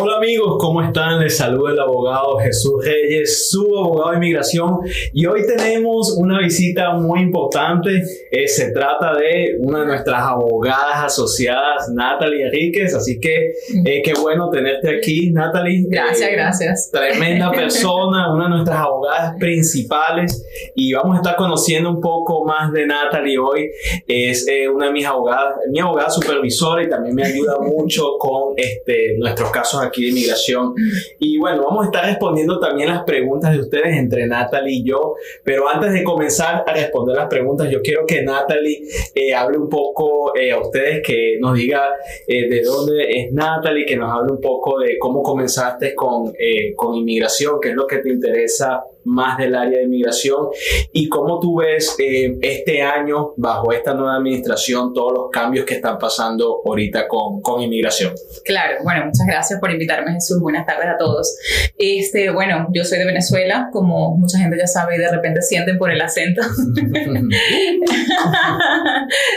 Hola amigos, ¿cómo están? Les saluda el abogado Jesús Reyes, su abogado de inmigración. Y hoy tenemos una visita muy importante. Eh, se trata de una de nuestras abogadas asociadas, Natalie Enríquez. Así que eh, qué bueno tenerte aquí, Natalie. Gracias, Eh, gracias. Tremenda persona, una de nuestras abogadas principales. Y vamos a estar conociendo un poco más de Natalie hoy. Es eh, una de mis abogadas, mi abogada supervisora y también me ayuda mucho con este, nuestros casos aquí de inmigración. Y bueno, vamos a estar respondiendo también las preguntas de ustedes entre Natalie y yo. Pero antes de comenzar a responder las preguntas, yo quiero que Natalie eh, hable un poco eh, a ustedes, que nos diga eh, de dónde es Natalie, que nos hable un poco de cómo comenzaste con, eh, con inmigración, qué es lo que te interesa más del área de inmigración y cómo tú ves eh, este año bajo esta nueva administración todos los cambios que están pasando ahorita con, con inmigración. Claro, bueno, muchas gracias por invitarme, Jesús. Buenas tardes a todos. Este, bueno, yo soy de Venezuela, como mucha gente ya sabe y de repente sienten por el acento.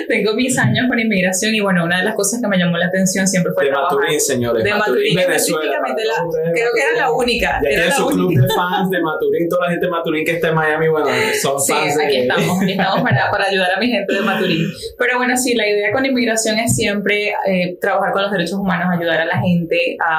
Tengo mis años con inmigración y bueno, una de las cosas que me llamó la atención siempre fue de trabajar- Maturín, señores. De Maturín, Venezuela. específicamente la- de creo que era la única. Ya era la su club única. de fans de Maturín, toda la gente de Maturín que está en Miami, bueno, son Sí, fans de aquí estamos, aquí estamos para, para ayudar a mi gente de Maturín. Pero bueno, sí, la idea con inmigración es siempre eh, trabajar con los derechos humanos, ayudar a la gente a,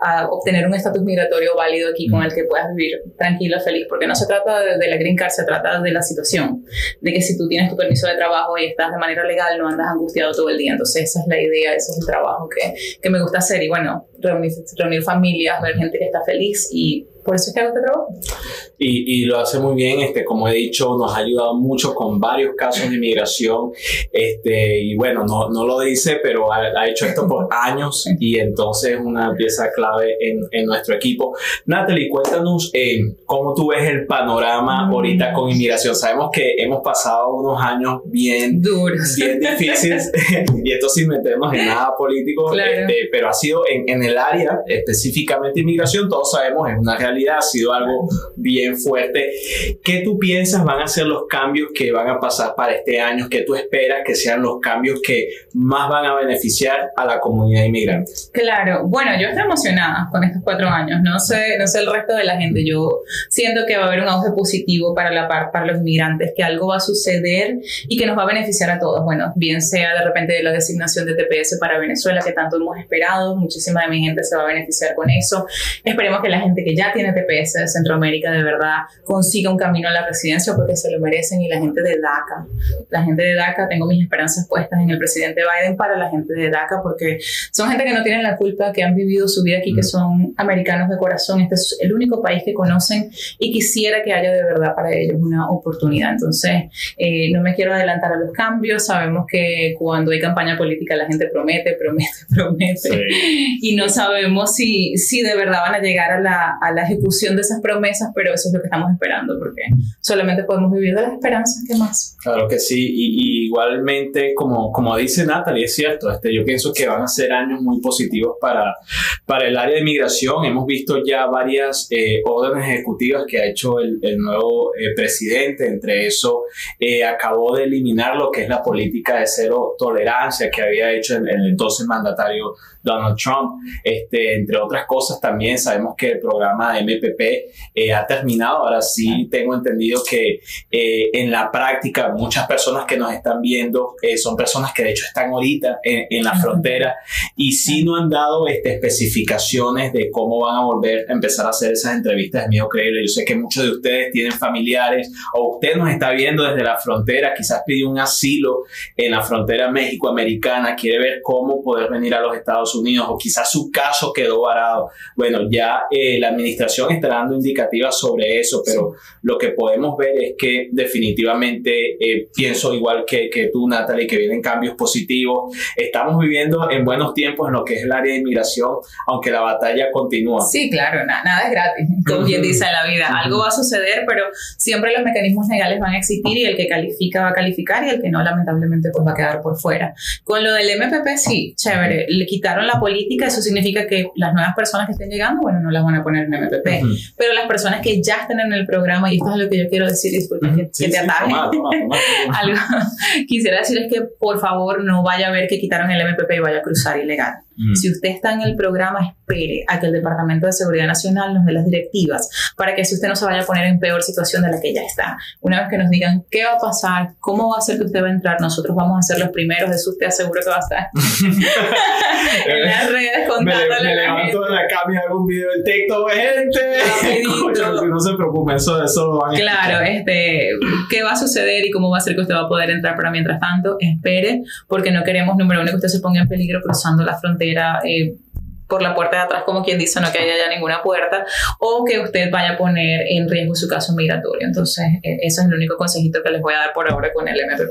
a obtener un estatus migratorio válido aquí con el que puedas vivir tranquilo, feliz, porque no se trata de, de la green card, se trata de la situación, de que si tú tienes tu permiso de trabajo y estás de manera legal, no andas angustiado todo el día. Entonces esa es la idea, ese es el trabajo que, que me gusta hacer y bueno, reunir, reunir familias, ver gente que está feliz y por eso es que hago este trabajo. y, y lo hace muy bien, este, como he dicho, nos ha ayudado mucho con varios casos de inmigración, este, y bueno, no, no lo dice, pero ha, ha hecho esto por años y entonces es una pieza clave en, en nuestro equipo. Natalie, cuéntanos eh, cómo tú ves el panorama Mm. ahorita con inmigración. Sabemos que hemos pasado unos años bien Duros. bien difíciles y esto sin meternos en nada político, Claro. este, pero ha sido en, en el área específicamente inmigración, todos sabemos, es una realidad, ha sido algo bien fuerte. ¿Qué tú piensas van a ser los cambios que van a pasar para este año? ¿Qué tú esperas que sean los cambios que más van a beneficiar a la comunidad inmigrante? Claro, bueno, yo estoy emocionada con estos cuatro años. No sé, no sé el resto de la gente. Yo siento que va a haber un auge positivo para la par, para los inmigrantes, que algo va a suceder y que nos va a beneficiar a todos. Bueno, bien sea de repente de la designación de TPS para Venezuela, que tanto hemos esperado. Muchísima de mi gente se va a beneficiar con eso. Esperemos que la gente que ya tiene TPS de Centroamérica de verdad consiga un camino a la residencia porque se lo merecen y la gente de DACA. La gente de DACA, tengo mis esperanzas puestas en el presidente Biden para la gente de DACA porque son gente que no tienen la culpa, que han vivido su vida aquí, que son americanos de corazón. Este es el único país que conocen y quisiera que haya de verdad para ellos una oportunidad. Entonces, eh, no me quiero adelantar a los cambios. Sabemos que cuando hay campaña política la gente promete, promete, promete. Y no sabemos si, si de verdad van a llegar a la, a la ejecución de esas promesas, pero eso es lo que estamos esperando porque solamente podemos vivir de las esperanzas. ¿Qué más? Claro que sí, y, y igualmente, como, como dice Natalie, es cierto, este, yo pienso que van a ser años muy positivos para, para el área de migración. Hemos visto ya varias eh, órdenes ejecutivas que ha hecho el, el nuevo eh, presidente, entre eso eh, acabó de eliminar lo que es la política de cero tolerancia que había hecho el, el entonces mandatario Donald Trump, este, entre otras cosas también sabemos que el programa MPP eh, ha terminado, ahora sí tengo entendido que eh, en la práctica muchas personas que nos están viendo eh, son personas que de hecho están ahorita en, en la frontera y sí no han dado este, especificaciones de cómo van a volver a empezar a hacer esas entrevistas. De miedo creíble. Yo sé que muchos de ustedes tienen familiares o usted nos está viendo desde la frontera, quizás pidió un asilo en la frontera México-Americana, quiere ver cómo poder venir a los Estados Unidos o quizás su caso quedó varado. Bueno, ya eh, la administración está dando indicativas sobre eso, pero lo que podemos ver es que definitivamente eh, pienso igual que, que tú, Natalie, que vienen cambios positivos. Estamos viviendo en buenos tiempos en lo que es el área de inmigración, aunque la batalla continúa. Sí, claro, na- nada es gratis, como quien dice en la vida. Algo va a suceder, pero siempre los mecanismos legales van a existir y el que califica va a calificar y el que no, lamentablemente, pues va a quedar por fuera. Con lo del MPP, sí, chévere. Le quitaron la política, eso significa que las nuevas personas que estén llegando, bueno, no las van a poner en MPP. Ujú. Pero las personas que ya están en el programa, y esto es lo que yo quiero decir, disculpen que, Sí, que te sí, ataje. toma, toma, toma, toma. Algo quisiera decir es que por favor no vaya a ver que quitaron el MPP y vaya a cruzar ilegal. Mm. Si usted está en el programa, espere a que el Departamento de Seguridad Nacional nos dé las directivas para que si usted no se vaya a poner en peor situación de la que ya está. Una vez que nos digan qué va a pasar, cómo va a ser que usted va a entrar, nosotros vamos a ser los primeros, de eso usted aseguro que va a estar en las redes contándole me, me levanto de la cama y hago un video en TikTok, gente. no se preocupen, eso, eso van a Claro, este, qué va a suceder y cómo va a ser que usted va a poder entrar, pero mientras tanto, espere, porque no queremos, número uno, que usted se ponga en peligro cruzando la frontera. Eh, por la puerta de atrás, como quien dice, no que haya ya ninguna puerta, o que usted vaya a poner en riesgo su caso migratorio. Entonces, e, eso es el único consejito que les voy a dar por ahora con el MPP.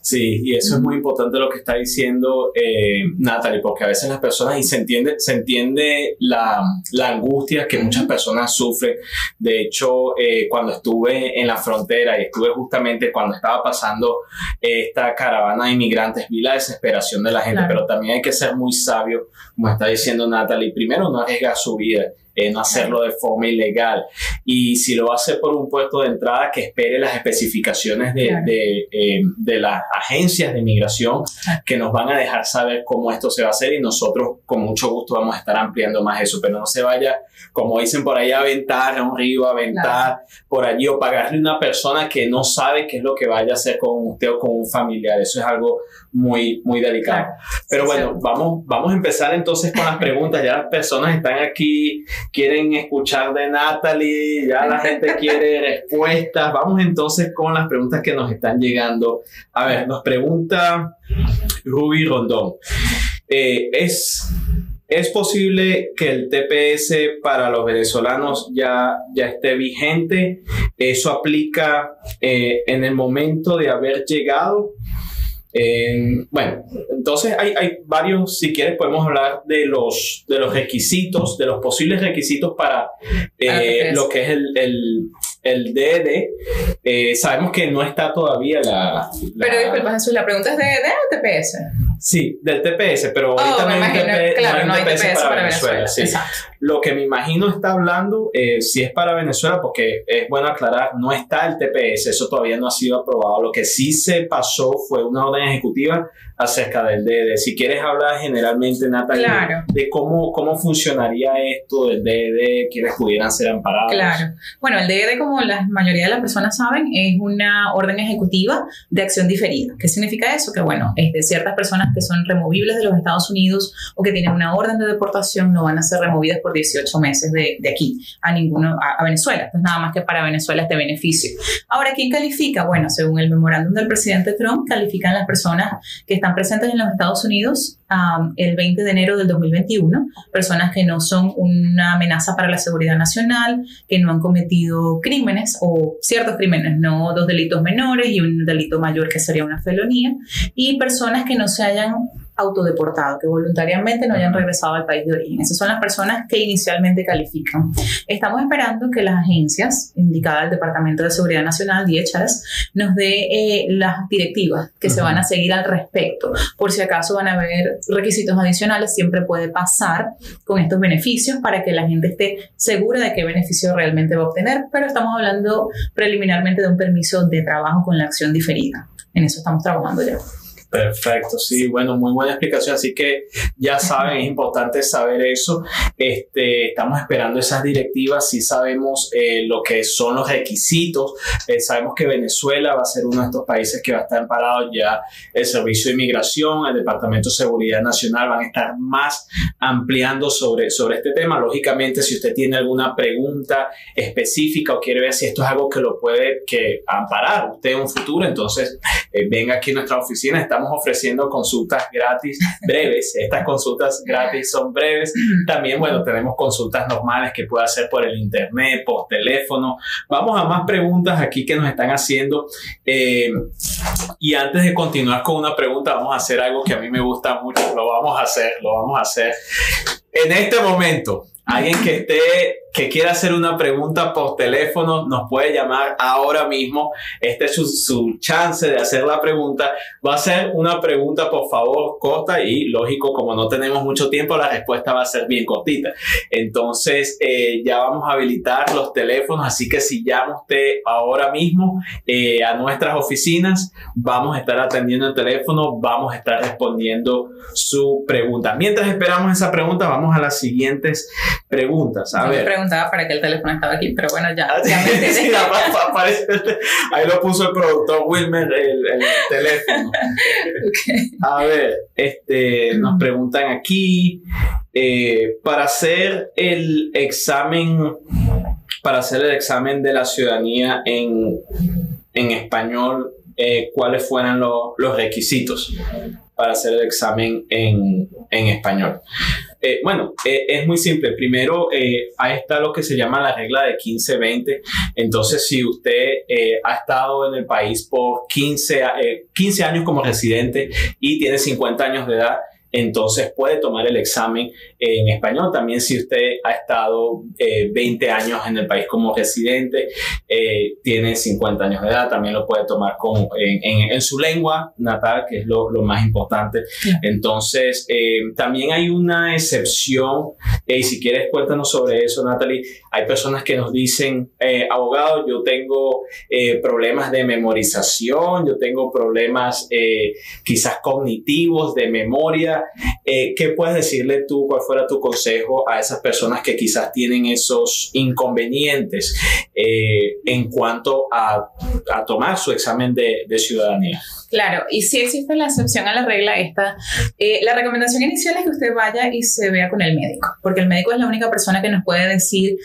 Sí, y eso es muy importante lo que está diciendo eh, Natalie, porque a veces las personas, y se entiende, se entiende la, la angustia que muchas personas sufren. De hecho, eh, cuando estuve en la frontera y estuve justamente cuando estaba pasando esta caravana de inmigrantes, vi la desesperación de la gente, pero también hay que ser muy sabio, como está diciendo Natalie, primero no arriesgar su vida, no hacerlo de forma ilegal. Y si lo hace por un puesto de entrada, que espere las especificaciones de, de, eh, de, las agencias de inmigración que nos van a dejar saber cómo esto se va a hacer y nosotros con mucho gusto vamos a estar ampliando más eso, pero no se vaya, como dicen por ahí, a aventar a un río, a aventar por allí o pagarle a una persona que no sabe qué es lo que vaya a hacer con usted o con un familiar. Eso es algo muy, muy delicado. Pero bueno, vamos, vamos a empezar entonces con las preguntas. Ya las personas están aquí quieren escuchar de Natalie, ya la gente quiere respuestas. Vamos entonces con las preguntas que nos están llegando. A ver, nos pregunta Ruby Rondón. Eh, ¿es, ¿Es posible que el TPS para los venezolanos ya, ya esté vigente? ¿Eso aplica eh, en el momento de haber llegado? Bueno, entonces hay, hay, varios, si quieres podemos hablar de los, de los requisitos, de los posibles requisitos para eh, lo que es el, el, el DD. Eh, sabemos que no está todavía la... Pero disculpa Jesús, ¿la pregunta es de DD o TPS? Sí, del TPS, pero ahorita oh, no, hay TPS, claro, no hay TPS, para, Venezuela. sí. Lo que me imagino está hablando, eh, si es para Venezuela, porque es bueno aclarar, no está el TPS, eso todavía no ha sido aprobado. Lo que sí se pasó fue una orden ejecutiva acerca del DD. Si quieres hablar generalmente, Natalia, de cómo, cómo funcionaría esto del DD, quienes pudieran ser amparados. Claro. Bueno, el DD, como la mayoría de las personas saben, es una orden ejecutiva de acción diferida. ¿Qué significa eso? Que, bueno, es de ciertas personas que son removibles de los Estados Unidos o que tienen una orden de deportación no van a ser removidas por 18 meses de, de aquí a ninguno, a, Venezuela. Entonces, nada más que para Venezuela este beneficio. Ahora, ¿quién califica? Bueno, según el memorándum del presidente Trump, califican las personas que están presentes en los Estados Unidos el 20 de enero del 2021, personas que no son una amenaza para la seguridad nacional, que no han cometido crímenes o ciertos crímenes, no dos delitos menores y un delito mayor que sería una felonía, y personas que no se hayan autodeportado, que voluntariamente no hayan regresado al país de origen. Esas son las personas que inicialmente califican. Estamos esperando que las agencias indicadas al Departamento de Seguridad Nacional, DHS, nos dé eh, las directivas que se van a seguir al respecto. Por si acaso van a haber requisitos adicionales, siempre puede pasar con estos beneficios para que la gente esté segura de qué beneficio realmente va a obtener, pero estamos hablando preliminarmente de un permiso de trabajo con la acción diferida. En eso estamos trabajando ya. Perfecto, sí, bueno, muy buena explicación. Así que ya saben, es importante saber eso. Este, estamos esperando esas directivas, sí sabemos eh, lo que son los requisitos. Eh, sabemos que Venezuela va a ser uno de estos países que va a estar parado ya el Servicio de Inmigración, el Departamento de Seguridad Nacional van a estar más ampliando sobre, sobre este tema. Lógicamente, si usted tiene alguna pregunta específica o quiere ver si esto es algo que lo puede que amparar usted en un futuro, entonces eh, venga aquí a nuestra oficina. Estamos ofreciendo consultas gratis breves. Estas consultas gratis son breves. También, bueno, tenemos consultas normales que puede hacer por el internet, por teléfono. Vamos a más preguntas aquí que nos están haciendo. Eh, y antes de continuar con una pregunta, vamos a hacer algo que a mí me gusta mucho. Lo vamos a hacer, lo vamos a hacer. En este momento, alguien que esté que quiera hacer una pregunta por teléfono, nos puede llamar ahora mismo. Este es su, su chance de hacer la pregunta. Va a ser una pregunta, por favor, corta y lógico, como no tenemos mucho tiempo, la respuesta va a ser bien cortita. Entonces, eh, ya vamos a habilitar los teléfonos, así que si llama usted ahora mismo eh, a nuestras oficinas, vamos a estar atendiendo el teléfono, vamos a estar respondiendo su pregunta. Mientras esperamos esa pregunta, vamos a las siguientes preguntas. A ver. Preguntaba para qué el teléfono estaba aquí, pero bueno, ya. Ah, ya me sí, ahí lo puso el productor Wilmer, el, el teléfono. A ver, este, nos preguntan aquí, eh, para hacer el examen, para hacer el examen de la ciudadanía en, en español, eh, ¿cuáles fueran lo- los requisitos para hacer el examen en, en español? Eh, bueno, eh, es muy simple. Primero, eh, ahí está lo que se llama la regla de 15-20. Entonces, si usted eh, ha estado en el país por 15, a- eh, 15 años como residente y tiene 50 años de edad, entonces puede tomar el examen en español. También si usted ha estado eh, 20 años en el país como residente, eh, tiene 50 años de edad, también lo puede tomar con, en, en- en su lengua natal, que es lo, lo más importante. Entonces, eh, también hay una excepción, y si quieres cuéntanos sobre eso, Natalie. Hay personas que nos dicen, eh, abogado, yo tengo problemas de memorización, yo tengo problemas quizás cognitivos, de memoria. Eh, ¿Qué puedes decirle tú, cuál fuera tu consejo a esas personas que quizás tienen esos inconvenientes eh, en cuanto a, a tomar su examen de, de ciudadanía? Claro, y si existe la excepción a la regla esta, eh, la recomendación inicial es que usted vaya y se vea con el médico, porque el médico es la única persona que nos puede decir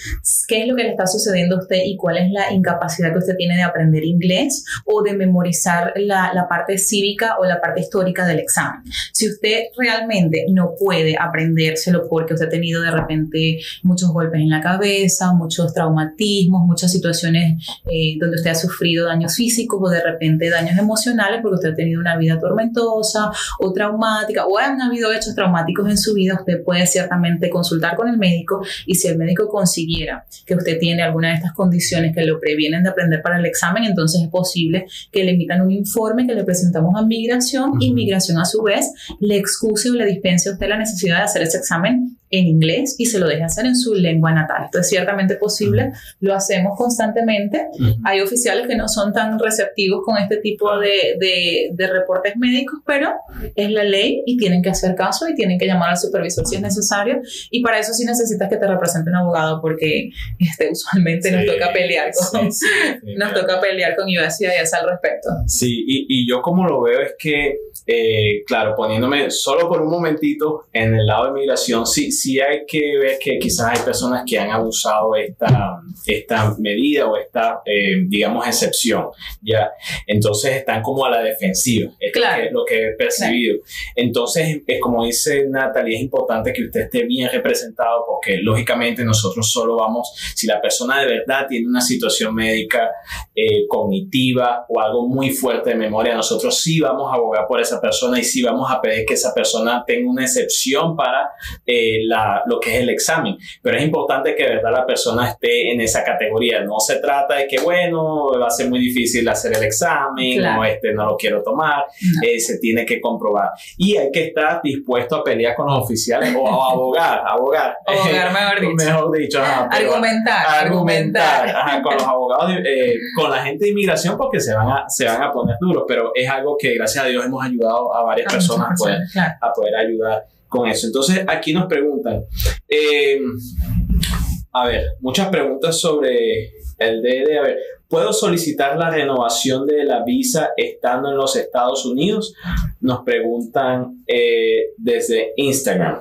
qué es lo que le está sucediendo a usted y cuál es la incapacidad que usted tiene de aprender inglés o de memorizar la, la parte cívica o la parte histórica del examen. Si usted realmente no puede aprendérselo porque usted ha tenido de repente muchos golpes en la cabeza, muchos traumatismos, muchas situaciones eh, donde usted ha sufrido daños físicos o de repente daños emocionales porque usted ha tenido una vida tormentosa o traumática o han habido hechos traumáticos en su vida, usted puede ciertamente consultar con el médico y si el médico consiguiera que usted tiene alguna de estas condiciones que lo previenen de aprender para el examen, entonces es posible que le emitan un informe que le presentamos a migración y Ujú. migración a su vez le excuse o le dispense a usted la necesidad de hacer ese examen en inglés y se lo deje hacer en su lengua natal. Esto es ciertamente posible, lo hacemos constantemente hay oficiales que no son tan receptivos con este tipo de, de- de reportes médicos, pero es la ley y tienen que hacer caso y tienen que llamar al supervisor si es necesario. Y para eso sí necesitas que te represente un abogado porque este, usualmente nos Sí, toca pelear con, sí, sí, nos toca pelear con USCIS al respecto. Sí, y, y yo como lo veo es que, eh, claro, poniéndome solo por un momentito en el lado de migración, sí, sí hay que ver que quizás hay personas que han abusado esta, esta medida o esta, eh, digamos, excepción, ¿ya? Entonces están como a la defensiva, es lo Claro. que- lo que he percibido. Entonces, es como dice Natalie, es importante que usted esté bien representado porque lógicamente nosotros solo vamos, si la persona de verdad tiene una situación médica eh, cognitiva o algo muy fuerte de memoria, nosotros sí vamos a abogar por esa persona y sí vamos a pedir que esa persona tenga una excepción para eh, la, lo que es el examen. Pero es importante que de verdad la persona esté en esa categoría. No se trata de que, bueno, va a ser muy difícil hacer el examen Claro. o este no lo quiero tomar. No. Eh, se tiene que comprobar. Y hay que estar dispuesto a pelear con los oficiales o a abogar, abogar. Abogar, mejor dicho. Mejor dicho, ajá, Argumentar, argumentar ajá, con los abogados, eh, con la gente de inmigración, porque se van, a, se van a poner duros, pero es algo que gracias a Dios hemos ayudado a varias A personas personas, claro. A poder ayudar con eso. Entonces, aquí nos preguntan, eh, a ver, muchas preguntas sobre el DD. A ver, ¿puedo solicitar la renovación de la visa estando en los Estados Unidos? Nos preguntan eh, desde Instagram.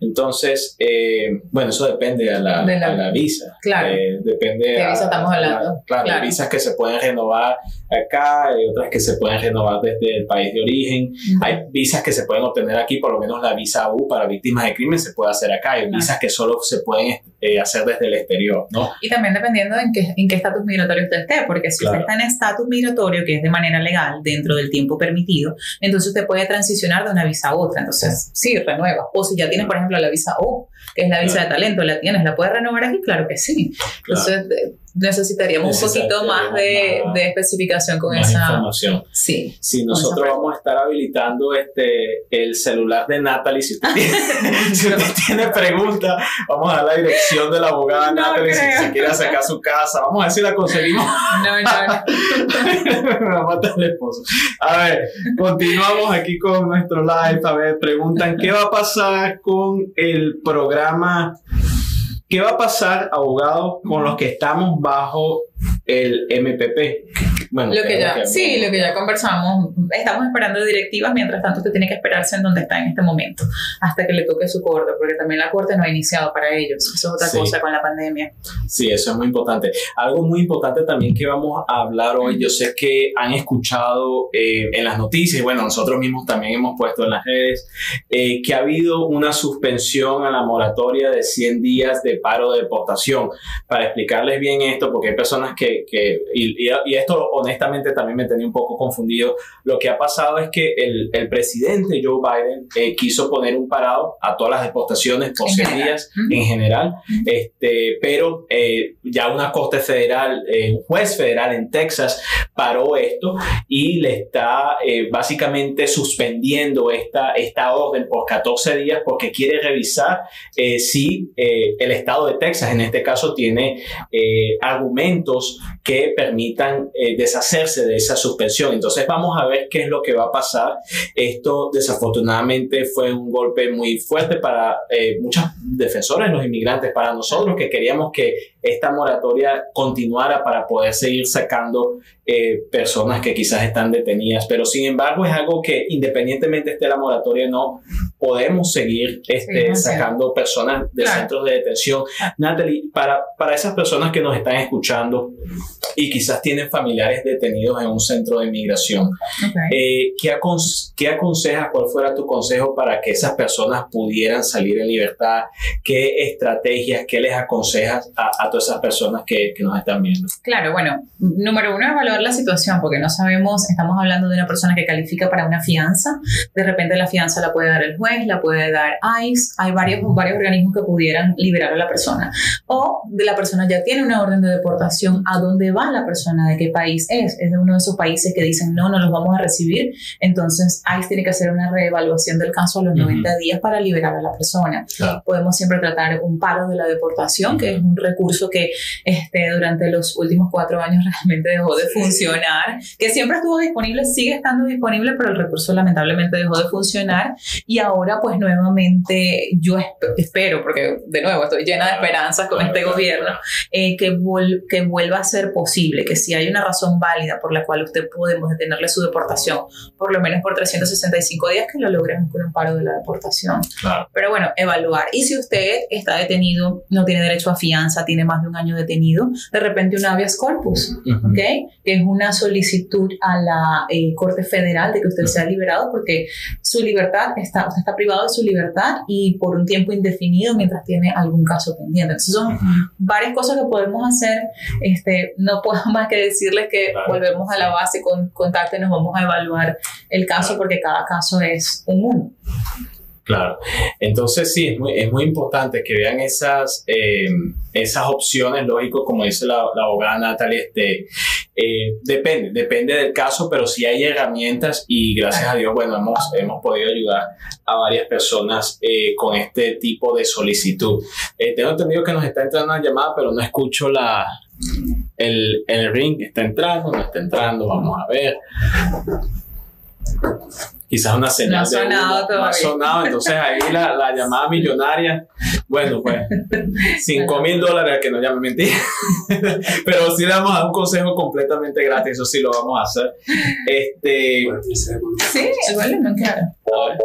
Entonces, eh, bueno, eso depende de la, De la- de la visa. Claro. Eh, depende. ¿Qué visa estamos hablando? Claro, claro, Claro. hay visas que se pueden renovar acá, hay otras que se pueden renovar desde el país de origen. Hay visas que se pueden obtener aquí, por lo menos la visa U para víctimas de crimen se puede hacer acá. Hay visas que solo se pueden eh, hacer desde el exterior, ¿no? Y también dependiendo en qué en qué estatus migratorio usted esté, porque si Claro. usted está en estatus migratorio, que es de manera legal, dentro del tiempo permitido, entonces usted puede transicionar de una visa a otra. Entonces, sí, renueva. O si ya tiene, por ejemplo, la visa O, que es la visa de talento, ¿la tienes? ¿La puedes renovar aquí? Claro que sí. Entonces, eh, necesitaríamos un poquito más de, más- de especificación con Más esa. información. Sí. Si nosotros vamos a estar habilitando este el celular de Natalie, si usted tiene, si usted tiene preguntas, vamos a dar la dirección de la abogada No Natalie creo. si quiere sacar su casa. Vamos a ver si la conseguimos. No, no, no. Me va a matar el esposo. A ver, continuamos aquí con nuestro live. A ver, preguntan qué va a pasar con el programa. ¿Qué va a pasar, abogado, con los que estamos bajo el MPP? Bueno, Lo que ya, sí, lo que ya conversamos. Estamos esperando directivas, mientras tanto usted tiene que esperarse en donde está en este momento, hasta que le toque su corte, porque también la corte no ha iniciado para ellos. Eso es otra Sí. cosa con la pandemia. Sí, eso es muy importante. Algo muy importante también que vamos a hablar hoy, yo sé que han escuchado eh, en las noticias, bueno, nosotros mismos también hemos puesto en las redes, eh, que ha habido una suspensión a la moratoria de 100 días de paro de deportación. Para explicarles bien esto, porque hay personas que, que y- y esto honestamente también me tenía un poco confundido, lo que ha pasado es que el, el presidente Joe Biden eh, quiso poner un parado a todas las deportaciones por En 100 general. días en general, este, pero eh, ya una corte federal, eh, un juez federal en Texas paró esto y le está básicamente suspendiendo esta, esta orden por 14 días porque quiere revisar si el estado de Texas en este caso tiene argumentos que permitan eh, deshacerse de esa suspensión. Entonces vamos a ver qué es lo que va a pasar. Esto desafortunadamente fue un golpe muy fuerte para eh, muchos defensores, los inmigrantes, para nosotros que queríamos que esta moratoria continuara para poder seguir sacando eh, personas que quizás están detenidas. Pero sin embargo es algo que independientemente esté la moratoria o no, podemos seguir este, Sí, sacando personas de Claro. centros de detención. Natalie, para, para esas personas que nos están escuchando y quizás tienen familiares detenidos en un centro de inmigración, Ok. eh, ¿qué, acon- qué aconsejas? ¿Cuál fuera tu consejo para que esas personas pudieran salir en libertad? ¿Qué estrategias, qué les aconsejas a, a todas esas personas que, que nos están viendo? Claro, bueno, número uno, evaluar la situación, porque no sabemos, estamos hablando de una persona que califica para una fianza, de repente la fianza la puede dar el juez, la puede dar ICE, hay varios, varios organismos que pudieran liberar a la persona. O de la persona ya tiene una orden de deportación, ¿a dónde va la persona? ¿De qué país es? Es de uno de esos países que dicen, no, no los vamos a recibir, entonces ICE tiene que hacer una reevaluación del caso a los Ujú. 90 días para liberar a la persona. Claro. Podemos siempre tratar un paro de la deportación, que es un recurso que este, durante los últimos cuatro años realmente dejó de funcionar, que siempre estuvo disponible, sigue estando disponible, pero el recurso lamentablemente dejó de funcionar y ahora pues nuevamente yo esp- espero, porque de nuevo estoy llena de esperanzas con este gobierno, eh, que, que vuelva a ser posible, que si hay una razón válida por la cual usted podemos detenerle su deportación, por lo menos por 365 días, que lo logremos con un paro de la deportación. Claro. Pero bueno, evaluar. Y si usted está detenido, no tiene derecho a fianza, tiene más de un año detenido, de repente un habeas corpus, Ujú. ¿ok? Que es una solicitud a la eh, Corte Federal de que usted sea liberado porque su libertad está, usted está privado de su libertad y por un tiempo indefinido mientras tiene algún caso pendiente. Entonces son varias cosas que podemos hacer. Este, no puedo más que decirles que Claro. volvemos a la base, con, contáctenos, vamos a evaluar el caso porque cada caso es un mundo. Claro. Entonces sí, es muy, es muy importante que vean esas, eh, esas opciones, lógico, como dice la, la abogada Natalie, este, eh, depende, depende del caso, pero sí hay herramientas y gracias a Dios, bueno, hemos, hemos podido ayudar a varias personas eh, con este tipo de solicitud. Eh, tengo entendido que nos está entrando una llamada, pero no escucho la... El, el ring está entrando, no está entrando, vamos a ver. Quizás una señal No ha de sonado humo, no sonado, entonces ahí la, la llamada millonaria, bueno, pues 5 mil dólares que no llame mentira, pero sí le vamos a dar un consejo completamente gratis, eso sí lo vamos a hacer. Este, Sí, el volumen, claro. a ver,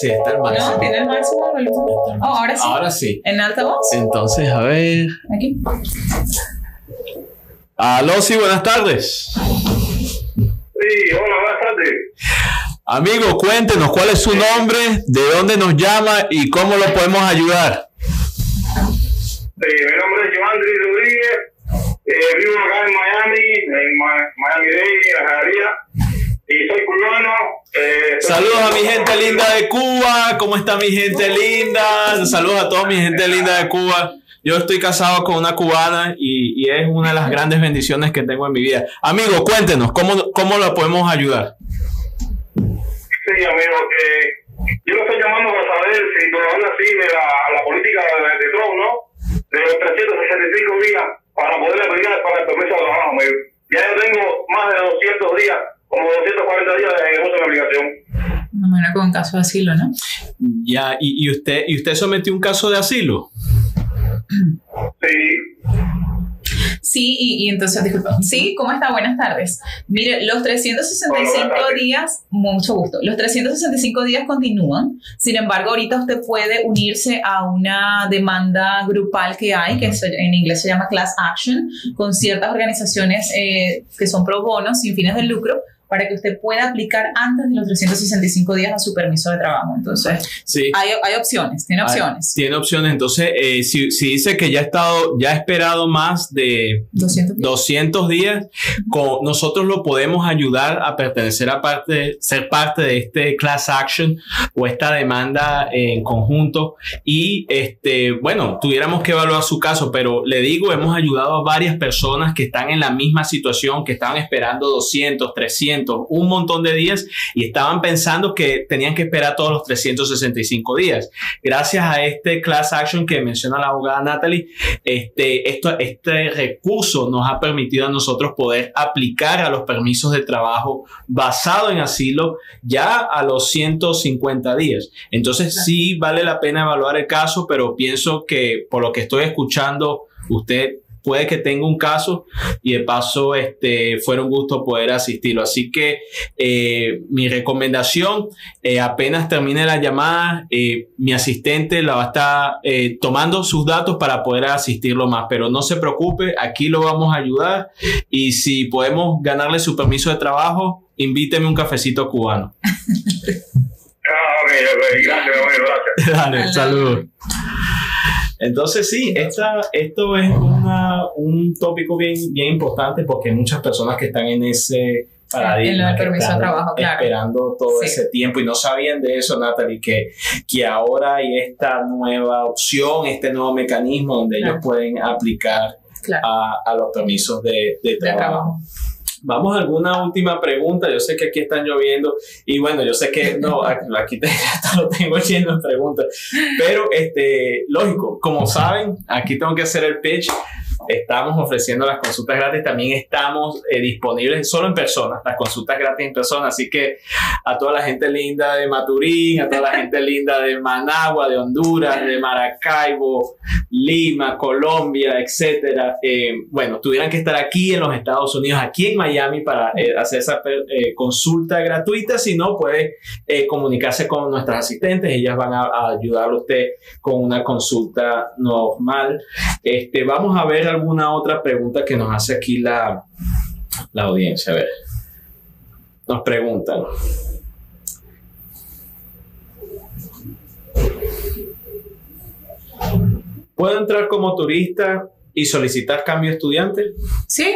sí, está el No, máximo. tiene el máximo volumen. Oh, ahora sí. Ahora sí. En alta voz. Entonces, a ver. Aquí. Aló, sí, buenas tardes. Amigo, cuéntenos cuál es su nombre, de dónde nos llama y cómo lo podemos ayudar. Sí, mi nombre es Joandri Rodríguez. Eh, vivo acá en Miami, en Ma- Miami Dade, en la y soy cubano. Eh, Saludos a mi gente linda de Cuba. ¿Cómo está mi gente linda? Saludos a toda mi gente linda de Cuba. Yo estoy casado con una cubana y, y es una de las grandes bendiciones que tengo en mi vida. Amigo, cuéntenos, ¿cómo, cómo la podemos ayudar? Sí, amigo, eh, yo lo estoy llamando para saber si todavía sigue la, la política de, de Trump, ¿no? De los 365 días para poder aplicar para el permiso de trabajo, amigo. Ya yo tengo más de 200 días, como 240 días en uso de aplicación. Me imagino con un caso de asilo, ¿no? Ya, y, y usted, ¿y usted sometió un caso de asilo? Sí, Sí, y, y entonces, disculpa. Sí, ¿cómo está? Buenas tardes. Mire, los 365 Hola, días, mucho gusto. Los 365 días continúan. Sin embargo, ahorita usted puede unirse a una demanda grupal que hay, que en inglés se llama Class Action, con ciertas organizaciones eh, que son pro bono, sin fines de lucro, para que usted pueda aplicar antes de los 365 días a su permiso de trabajo. Entonces, Sí. hay, hay opciones, tiene Ah, opciones. Tiene opciones. Entonces, eh, si, si dice que ya ha estado, ya ha esperado más de 200 días. 200 días, con, nosotros lo podemos ayudar a pertenecer a parte, ser parte de este class action o esta demanda en conjunto. Y este, bueno, tuviéramos que evaluar su caso, pero le digo, hemos ayudado a varias personas que están en la misma situación, que estaban esperando 200, 300, un montón de días y estaban pensando que tenían que esperar todos los 365 días. Gracias a este class action que menciona la abogada Natalie, este, esto, este recurso nos ha permitido a nosotros poder aplicar a los permisos de trabajo basado en asilo ya a los 150 días. Entonces sí vale la pena evaluar el caso, pero pienso que por lo que estoy escuchando, usted puede que tenga un caso y de paso este, fuera un gusto poder asistirlo. Así que eh, mi recomendación, eh, apenas termine la llamada, eh, mi asistente la va a estar eh, tomando sus datos para poder asistirlo más, pero no se preocupe, aquí lo vamos a ayudar y si podemos ganarle su permiso de trabajo, invíteme un cafecito cubano. ah, gracias, gracias. Dale, saludos. Entonces sí, esta, esto es una, un tópico bien, bien importante porque hay muchas personas que están en ese paradigma, En lo del permiso de trabajo, claro. esperando todo Sí. ese tiempo y no sabían de eso, Natalie, que, que ahora hay esta nueva opción, este nuevo mecanismo donde Claro. ellos pueden aplicar Claro. a, a los permisos de, de De trabajo. Vamos a alguna última pregunta. Yo sé que aquí están lloviendo y bueno, yo sé que no, aquí te- hasta lo tengo lleno de preguntas. Pero este, lógico, como saben, aquí tengo que hacer el pitch. Estamos ofreciendo las consultas gratis. También estamos eh, disponibles solo en persona, las consultas gratis en persona. Así que a toda la gente linda de Maturín, a toda la gente linda de Managua, de Honduras, de Maracaibo, Lima, Colombia, etcétera. Eh, bueno, tuvieran que estar aquí en los Estados Unidos, aquí en Miami, para eh, hacer esa consulta gratuita. Si no, puede comunicarse con nuestras asistentes. Ellas van a, a ayudarle a usted con una consulta normal. Este, vamos a ver alguna otra pregunta que nos hace aquí la, la audiencia. A ver. Nos preguntan. ¿Puedo entrar como turista y solicitar cambio de estudiante? Sí,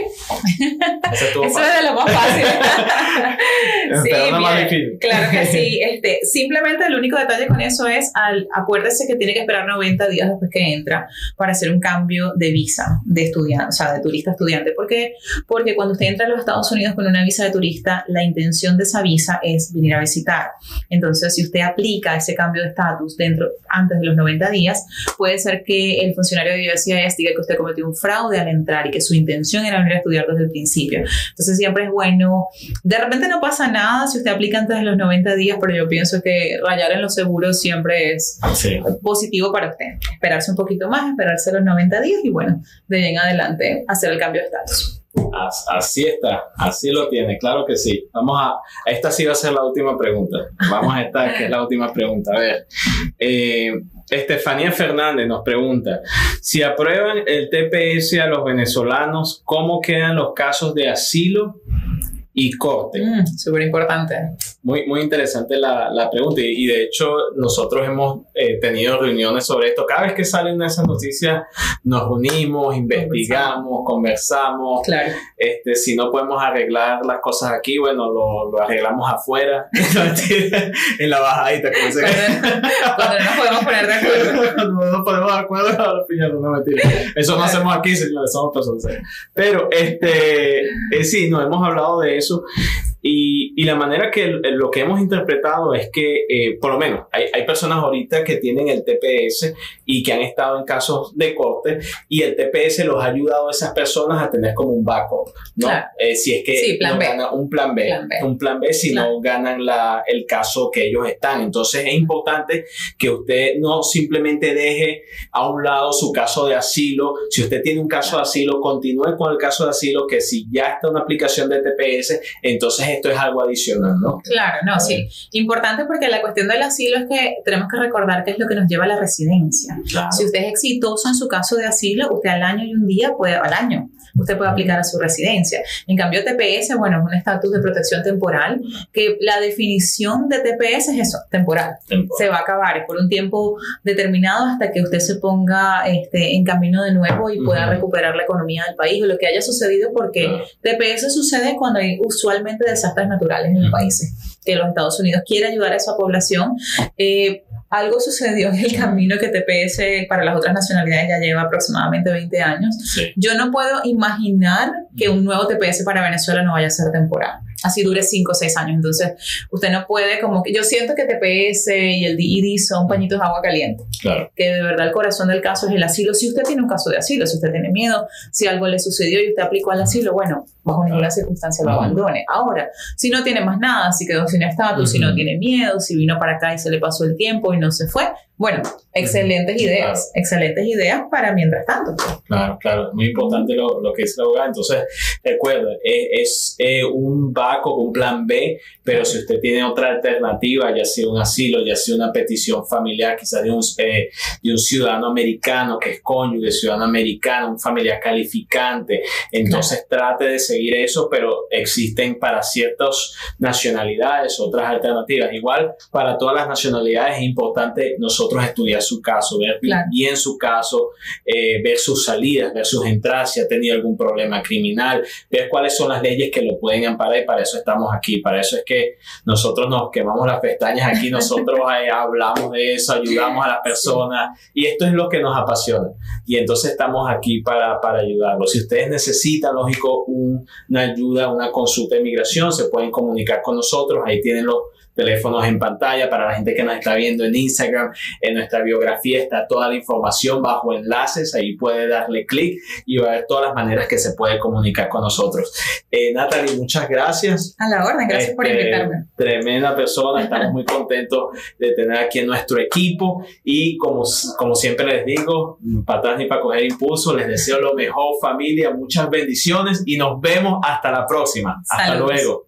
eso es de lo más fácil. sí, no más difícil. claro que sí. Este, simplemente el único detalle con eso es, al, acuérdese que tiene que esperar 90 días después que entra para hacer un cambio de visa de estudiante, o sea, de turista estudiante. ¿Por qué? Porque cuando usted entra a los Estados Unidos con una visa de turista, la intención de esa visa es venir a visitar. Entonces, si usted aplica ese cambio de estatus dentro, antes de los 90 días, puede ser que el funcionario de USCIS diga que usted cometió un fraude al entrar y que su intención era venir a estudiar desde el principio. Entonces siempre es bueno, de repente no pasa nada si usted aplica antes de los 90 días, pero yo pienso que rayar en los seguros siempre es Sí. positivo para usted. Esperarse un poquito más, esperarse los 90 días y bueno, de ahí en adelante hacer el cambio de estatus. As- Así está, así lo tiene, claro que sí. Vamos a, esta sí va a ser la última pregunta. Vamos a esta que es la última pregunta. A ver, eh, Estefanía Fernández nos pregunta, si aprueban el TPS a los venezolanos, ¿cómo quedan los casos de asilo y corte? Mm, Súper importante. Muy, muy interesante la, la pregunta y, de hecho nosotros hemos eh, tenido reuniones sobre esto. Cada vez que salen esas noticias nos unimos, investigamos, conversamos. Claro. Este, si no podemos arreglar las cosas aquí, bueno, lo, lo arreglamos afuera, en la bajadita. Cuando, cuando, no podemos poner de acuerdo. no nos ponemos de acuerdo, no, mentira. Eso no hacemos aquí, señores, somos personas. Pero este, eh, sí, nos hemos hablado de eso y, y, la manera que lo que hemos interpretado es que, eh, por lo menos, hay, hay, personas ahorita que tienen el TPS y que han estado en casos de corte y el TPS los ha ayudado a esas personas a tener como un backup, ¿no? Eh, si es que sí, no B. ganan un plan B, Plan B. un plan B si no ganan la, el caso que ellos están. Entonces es importante que usted no simplemente deje a un lado su caso de asilo. Si usted tiene un caso de asilo, continúe con el caso de asilo, que si ya está una aplicación de TPS, entonces esto es algo adicional, ¿no? Claro, no, sí. Importante porque la cuestión del asilo es que tenemos que recordar que es lo que nos lleva a la residencia. Claro. Si usted es exitoso en su caso de asilo, usted al año y un día puede, al año, usted puede aplicar a su residencia. En cambio, TPS, bueno, es un estatus de protección temporal, que la definición de TPS es eso, temporal. Se va a acabar, por un tiempo determinado hasta que usted se ponga este, en camino de nuevo y pueda Ujú. recuperar la economía del país o lo que haya sucedido, porque Claro. TPS sucede cuando hay usualmente desastres naturales en los Ujú. países, que los Estados Unidos quiere ayudar a esa población. Eh, algo sucedió en el camino que TPS para las otras nacionalidades ya lleva aproximadamente 20 años. Sí. Yo no puedo imaginar que un nuevo TPS para Venezuela no vaya a ser temporal. Así dure 5 o 6 años. Entonces, usted no puede como que... Yo siento que TPS y el DID son pañitos de agua caliente. Claro. Que de verdad el corazón del caso es el asilo. Si usted tiene un caso de asilo, si usted tiene miedo, si algo le sucedió y usted aplicó al asilo, bueno, bajo ninguna circunstancia lo abandone. Ahora, si no tiene más nada, si quedó sin estatus, si no tiene miedo, si vino para acá y se le pasó el tiempo y no se fue, bueno, excelentes ideas, excelentes ideas para mientras tanto. Claro, claro, muy importante lo, lo que dice la abogada. Entonces, recuerda, es, es, eh, un backup, un plan B, pero si usted tiene otra alternativa, ya sea un asilo, ya sea una petición familiar, quizás de un, eh, de un ciudadano americano que es cónyuge, ciudadano americano, un familiar calificante, entonces trate de seguir eso, pero existen para ciertas nacionalidades otras alternativas. Igual, para todas las nacionalidades es importante nosotros estudiar su caso, ver Claro. bien su caso, eh, ver sus salidas, ver sus entradas, si ha tenido algún problema criminal, ver cuáles son las leyes que lo pueden amparar y para eso estamos aquí. Para eso es que nosotros nos quemamos las pestañas aquí, nosotros eh, hablamos de eso, ayudamos a las personas y esto es lo que nos apasiona. Y entonces estamos aquí para, para ayudarlos. Si ustedes necesitan, lógico, un- una ayuda, una consulta de migración, se pueden comunicar con nosotros. Ahí tienen los teléfonos en pantalla para la gente que nos está viendo en Instagram. En nuestra biografía está toda la información bajo enlaces. Ahí puede darle clic y va a ver todas las maneras que se puede comunicar con nosotros. Eh, Natalie, muchas gracias. A la orden, gracias por Este, invitarme. Tremenda persona, estamos muy contentos de tener aquí en nuestro equipo y como, como siempre les digo, para atrás ni para coger impulso, les deseo lo mejor familia, muchas bendiciones y nos vemos hasta la próxima. Hasta Saludos. luego.